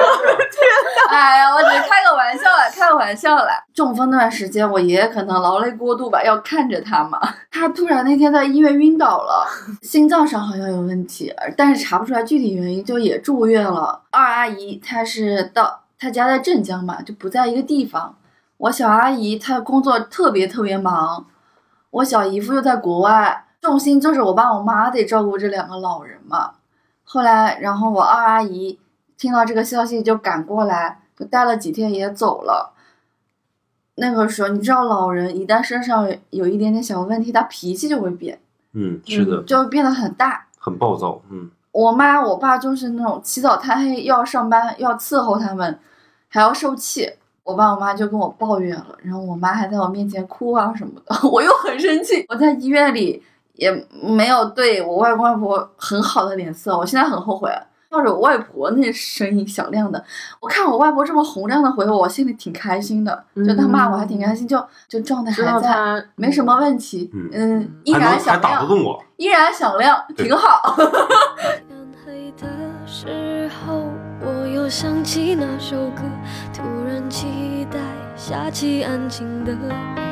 啊！哎呀，我只是开个玩笑啦，开个玩笑啦。中风那段时间，我爷爷可能劳累过度吧，要看着他嘛。他突然那天在医院晕倒了，心脏上好像有问题，但是查不出来具体原因，就也住院了。二阿姨她是到她家在镇江嘛，就不在一个地方。我小阿姨她工作特别特别忙，我小姨夫又在国外，重心就是我爸我妈得照顾这两个老人嘛。后来，然后我二阿姨听到这个消息就赶过来，就待了几天也走了。那个时候，你知道，老人一旦身上有一点点小问题，他脾气就会变，嗯，是的，就会变得很大。很暴躁。嗯我妈我爸就是那种起早贪黑要上班，要伺候他们，还要受气。我爸我妈就跟我抱怨了，然后我妈还在我面前哭啊什么的，我又很生气。我在医院里也没有对我外公外婆很好的脸色，我现在很后悔。抱着我外婆那声音响亮的，我看我外婆这么洪亮的回我，我心里挺开心的，就她骂我还挺开心，就就状态知还在，没什么问题，嗯嗯，依然响亮，动我。依然响亮，挺好。天黑的时候，我又想起那首歌，突然期待下起安静的雨。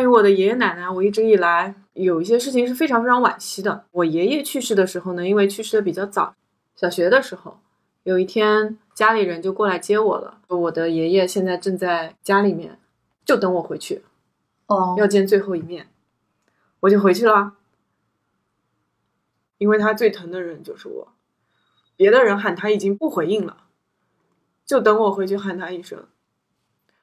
关于我的爷爷奶奶，我一直以来有一些事情是非常非常惋惜的。我爷爷去世的时候呢，因为去世的比较早，小学的时候，有一天家里人就过来接我了，我的爷爷现在正在家里面，就等我回去，哦，要见最后一面，我就回去了。因为他最疼的人就是我，别的人喊他已经不回应了，就等我回去喊他一声，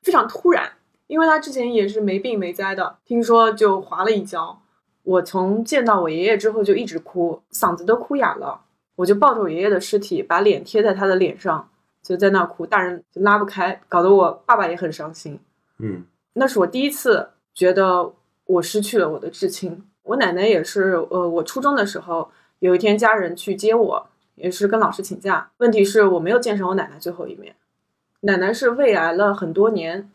非常突然。因为他之前也是没病没灾的，听说就滑了一跤。我从见到我爷爷之后就一直哭，嗓子都哭哑了。我就抱着我爷爷的尸体，把脸贴在他的脸上，就在那儿哭，大人就拉不开，搞得我爸爸也很伤心。嗯那是我第一次觉得我失去了我的至亲。我奶奶也是，呃，我初中的时候有一天家人去接我，也是跟老师请假。问题是我没有见上我奶奶最后一面。奶奶是胃癌了很多年，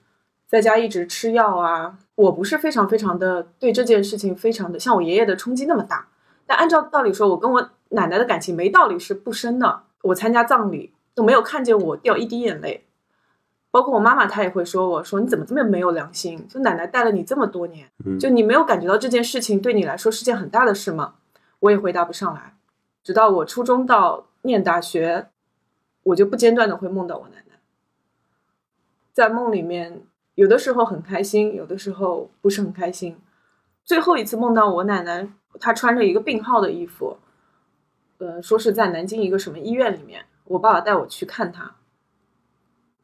在家一直吃药啊。我不是非常非常的对这件事情非常的像我爷爷的冲击那么大，但按照道理说，我跟我奶奶的感情没道理是不深的。我参加葬礼都没有看见我掉一滴眼泪，包括我妈妈，她也会说我说你怎么这么没有良心？就奶奶带了你这么多年，嗯，就你没有感觉到这件事情对你来说是件很大的事吗？我也回答不上来。直到我初中到念大学，我就不间断的会梦到我奶奶，在梦里面，有的时候很开心，有的时候不是很开心。最后一次梦到我奶奶，她穿着一个病号的衣服，呃，说是在南京一个什么医院里面，我爸爸带我去看她。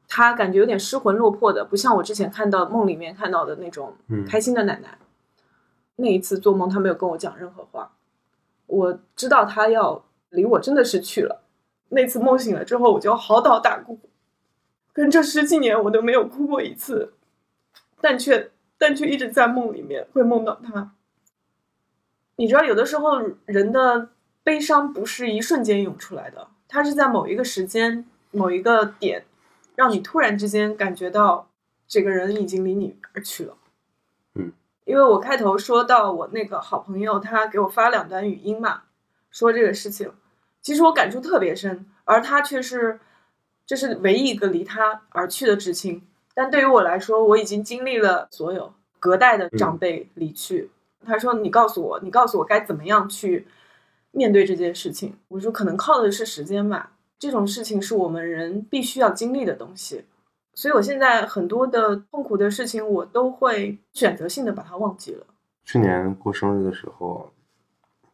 她感觉有点失魂落魄的，不像我之前看到梦里面看到的那种嗯开心的奶奶。那一次做梦，她没有跟我讲任何话，我知道她要离我真的是去了。那次梦醒了之后，我就嚎啕大哭，跟这十几年我都没有哭过一次，但却但却一直在梦里面会梦到他。你知道，有的时候人的悲伤不是一瞬间涌出来的，它是在某一个时间、某一个点，让你突然之间感觉到这个人已经离你而去了。嗯，因为我开头说到我那个好朋友，他给我发两段语音嘛，说这个事情，其实我感触特别深，而他却是这是唯一一个离他而去的至亲。但对于我来说，我已经经历了所有隔代的长辈离去。他说：“你告诉我，你告诉我该怎么样去面对这件事情。”我说：“可能靠的是时间吧，这种事情是我们人必须要经历的东西。”所以，我现在很多的痛苦的事情，我都会选择性的把它忘记了。去年过生日的时候，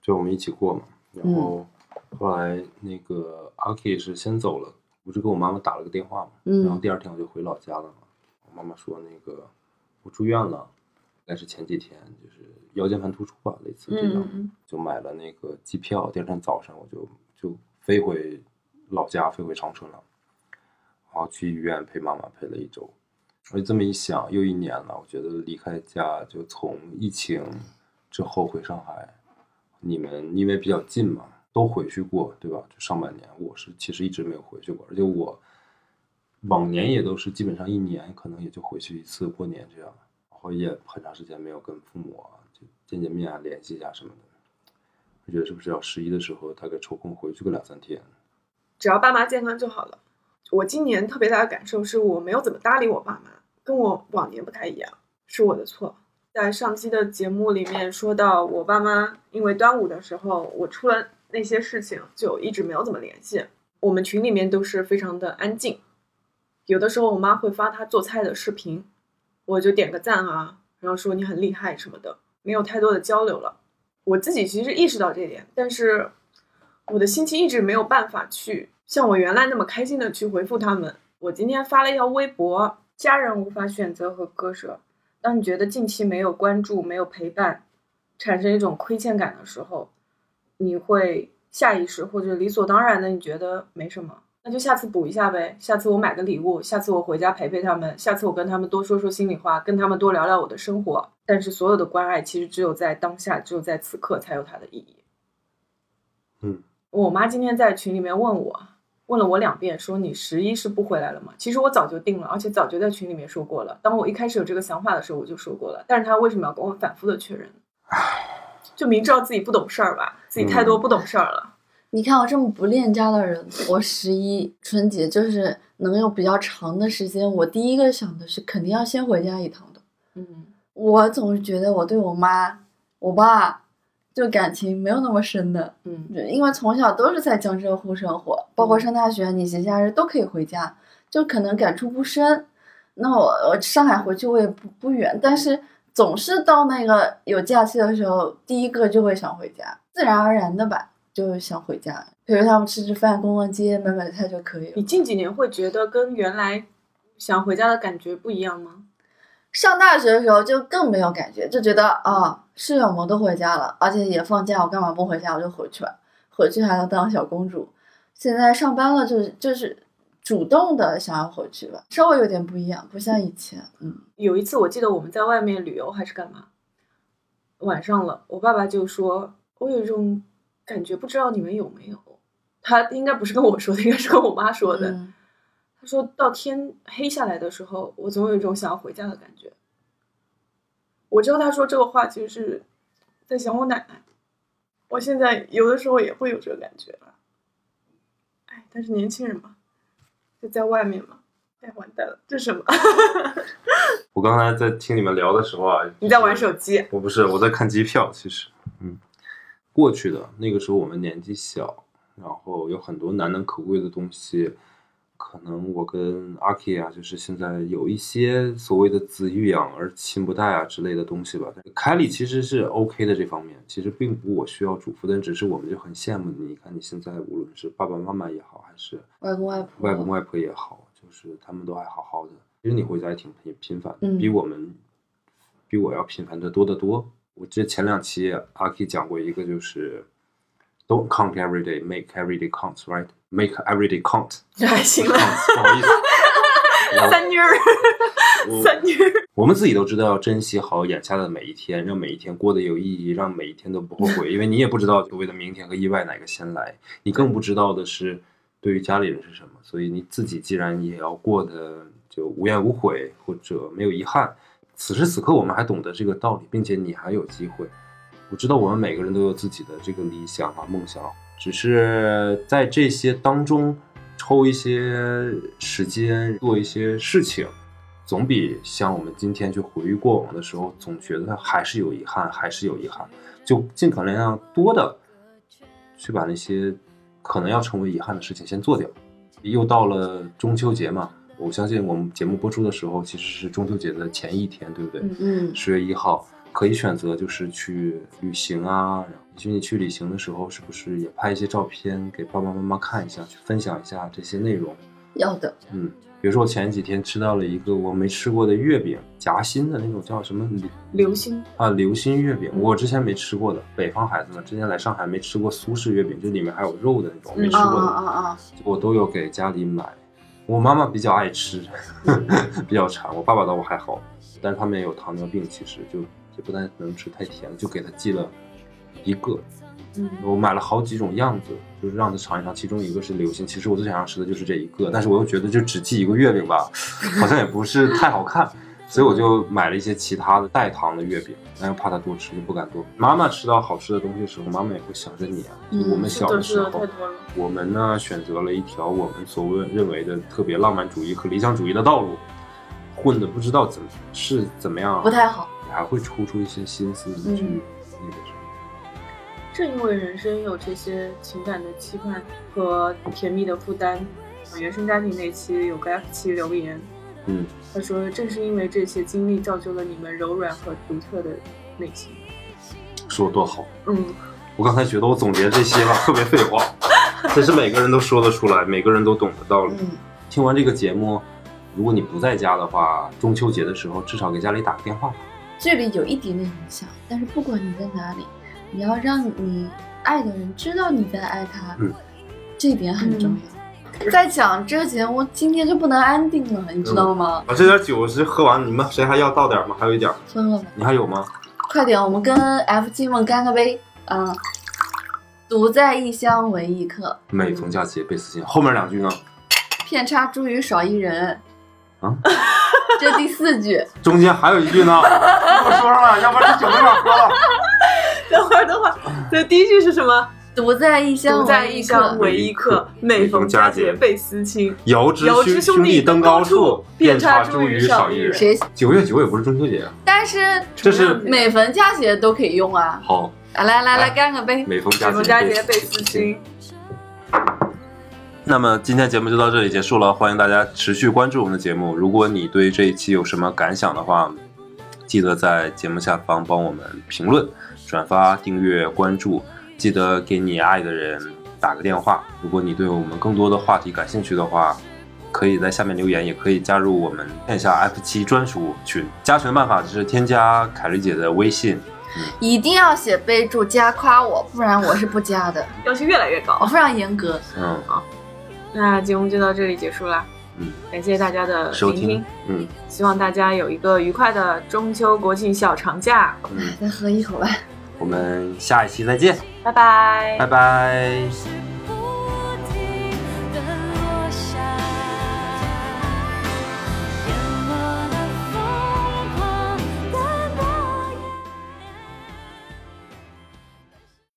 就我们一起过嘛，然后后来那个阿 K 是先走了，我就给我妈妈打了个电话嘛，然后嗯第二天我就回老家了妈妈说那个我住院了，应该是前几天，就是腰间盘突出吧，类似这样，嗯就买了那个机票，第二天早上我就就飞回老家，飞回长春了，然后去医院陪妈妈陪了一周。我就这么一想，又一年了，我觉得离开家就从疫情之后回上海，你们因为比较近嘛，都回去过，对吧？就上半年，我是其实一直没有回去过，而且我往年也都是基本上一年可能也就回去一次过年这样，然后也很长时间没有跟父母啊就见见面啊联系一下什么的。我觉得是不是要十一的时候大概抽空回去个两三天？只要爸妈健康就好了。我今年特别大的感受是我没有怎么搭理我爸妈，跟我往年不太一样，是我的错。在上期的节目里面说到，我爸妈因为端午的时候我出了那些事情，就一直没有怎么联系。我们群里面都是非常的安静，有的时候我妈会发她做菜的视频，我就点个赞啊，然后说你很厉害什么的，没有太多的交流了。我自己其实意识到这点，但是我的心情一直没有办法去像我原来那么开心的去回复他们。我今天发了一条微博，家人无法选择和割舍。当你觉得近期没有关注、没有陪伴，产生一种亏欠感的时候，你会下意识或者理所当然的，你觉得没什么，那就下次补一下呗。下次我买个礼物，下次我回家陪陪他们，下次我跟他们多说说心里话，跟他们多聊聊我的生活。但是所有的关爱，其实只有在当下，只有在此刻才有它的意义。嗯，我妈今天在群里面问我，问了我两遍，说你十一是不回来了吗？其实我早就定了，而且早就在群里面说过了。当我一开始有这个想法的时候，我就说过了。但是她为什么要跟我反复的确认？就明知道自己不懂事儿吧，自己太多不懂事儿了。你看我这么不恋家的人，我十一春节就是能有比较长的时间，我第一个想的是肯定要先回家一趟的。嗯我总是觉得我对我妈、我爸就感情没有那么深的，嗯因为从小都是在江浙沪生活，包括上大学，你节假日都可以回家，就可能感触不深。那我我上海回去我也不不远，但是总是到那个有假期的时候，第一个就会想回家，自然而然的吧，就想回家，陪陪他们吃吃饭、逛逛街、买买菜就可以了你。近几年会觉得跟原来想回家的感觉不一样吗？上大学的时候就更没有感觉，就觉得啊，室友们都回家了，而且也放假，我干嘛不回家？我就回去吧，回去还能当小公主。现在上班了，就是就是主动的想要回去吧，稍微有点不一样，不像以前。嗯，有一次我记得我们在外面旅游还是干嘛，晚上了，我爸爸就说，我有一种感觉，不知道你们有没有。他应该不是跟我说的，应该是跟我妈说的。嗯他说到天黑下来的时候，我总有一种想要回家的感觉。我知道他说这个话其实是在想我奶奶。我现在有的时候也会有这个感觉了。哎，但是年轻人嘛，就在外面嘛，哎，完蛋了，这是什么？我刚才在听你们聊的时候啊，你在玩手机？我不是，我在看机票。其实，嗯，过去的那个时候我们年纪小，然后有很多难能可贵的东西，可能我跟阿 K 啊，就是现在有一些所谓的子欲养而亲不待啊之类的东西吧。凯里其实是 OK 的这方面，其实并不我需要嘱咐，但只是我们就很羡慕你。你看你现在无论是爸爸妈妈也好，还是外公外婆，外公外婆也好，就是他们都还好好的。其实你回家也挺频频繁的，嗯比我们比我要频繁的多得多。我记得前两期阿 K 讲过一个，就是 Don't count every day, make every day count, right? Make every day count. 这还行了，不好意思，三妮儿，三妮儿。我们自己都知道要珍惜好眼下的每一天，让每一天过得有意义，让每一天都不后悔。因为你也不知道所谓的明天和意外哪个先来，你更不知道的是对于家里人是什么。所以你自己既然也要过得就无怨无悔或者没有遗憾，此时此刻我们还懂得这个道理，并且你还有机会。我知道我们每个人都有自己的这个理想啊、梦想，只是在这些当中抽一些时间做一些事情，总比像我们今天去回忆过往的时候，总觉得还是有遗憾，还是有遗憾，就尽可能让多的去把那些可能要成为遗憾的事情先做掉。又到了中秋节嘛，我相信我们节目播出的时候，其实是中秋节的前一天，对不对？嗯嗯十月一号可以选择就是去旅行啊，然后其实你去旅行的时候，是不是也拍一些照片给爸爸妈妈看一下，去分享一下这些内容？要的，嗯，比如说我前几天吃到了一个我没吃过的月饼，夹心的那种叫什么流流星，啊流心月饼，我之前没吃过的。北方孩子们之前来上海没吃过苏式月饼，就里面还有肉的那种，没吃啊过的。啊啊啊！我都有给家里买。我妈妈比较爱吃，比较馋。我爸爸倒还好，但是他们也有糖尿病，其实就也不太能吃太甜，就给他寄了一个。嗯，我买了好几种样子，就是让他尝一尝。其中一个是流心，其实我最想要吃的就是这一个，但是我又觉得就只寄一个月饼吧，好像也不是太好看，所以我就买了一些其他的带糖的月饼，但又怕他多吃，就不敢多。妈妈吃到好吃的东西的时候，妈妈也会想着你啊。就我们小的时候。我们呢选择了一条我们所谓认为的特别浪漫主义和理想主义的道路，混的不知道怎么是怎么样，不太好。你还会抽出一些心思去嗯那个什么。正因为人生有这些情感的期盼和甜蜜的负担，呃原生家庭那期有个 F 七留言，嗯，他说正是因为这些经历造就了你们柔软和独特的内心。说多好。嗯，我刚才觉得我总结这些吧，特别废话，但是每个人都说得出来，每个人都懂得道理。嗯，听完这个节目，如果你不在家的话，中秋节的时候至少给家里打个电话吧。距离有一点点影响，但是不管你在哪里，你要让你爱的人知道你在爱他，嗯这一点很重要。再讲这个节目，今天就不能安定了，你知道吗？啊，这点酒是喝完，你们谁还要倒点吗？还有一点，分了吧，你还有吗？快点，我们跟 F G 们干个杯啊！独在异乡为异客，每逢佳节倍思亲。后面两句呢？遍插茱萸少一人。啊，这第四句，中间还有一句呢，给我说上来，要不然这酒没法喝了。等会儿，等会儿，这第一句是什么？独在异乡独在异为异客。乡为异客，每逢佳节倍思亲。遥知兄兄弟登登高处处，遍遍插茱萸萸少一人？九月九也不是中秋节啊，但是这是每逢佳节都可以用啊！好。来来来来，干个杯！每逢佳节倍思亲。那么今天节目就到这里结束了，欢迎大家持续关注我们的节目。如果你对这一期有什么感想的话，记得在节目下方帮我们评论、转发、订阅、关注。记得给你爱的人打个电话如果你对我们更多的话题感兴趣的话可以在下面留言也可以加入我们线下 f 七专属群加群办法就是添加凯丽姐的微信。一定要写备注加夸我不然我是不加的。要求越来越高。我 非常严格。嗯。好那节目就到这里结束啦嗯。感谢大家的收听。嗯。希望大家有一个愉快的中秋国庆小长假。嗯。再喝一口吧。我们下一期再见。拜拜。拜拜。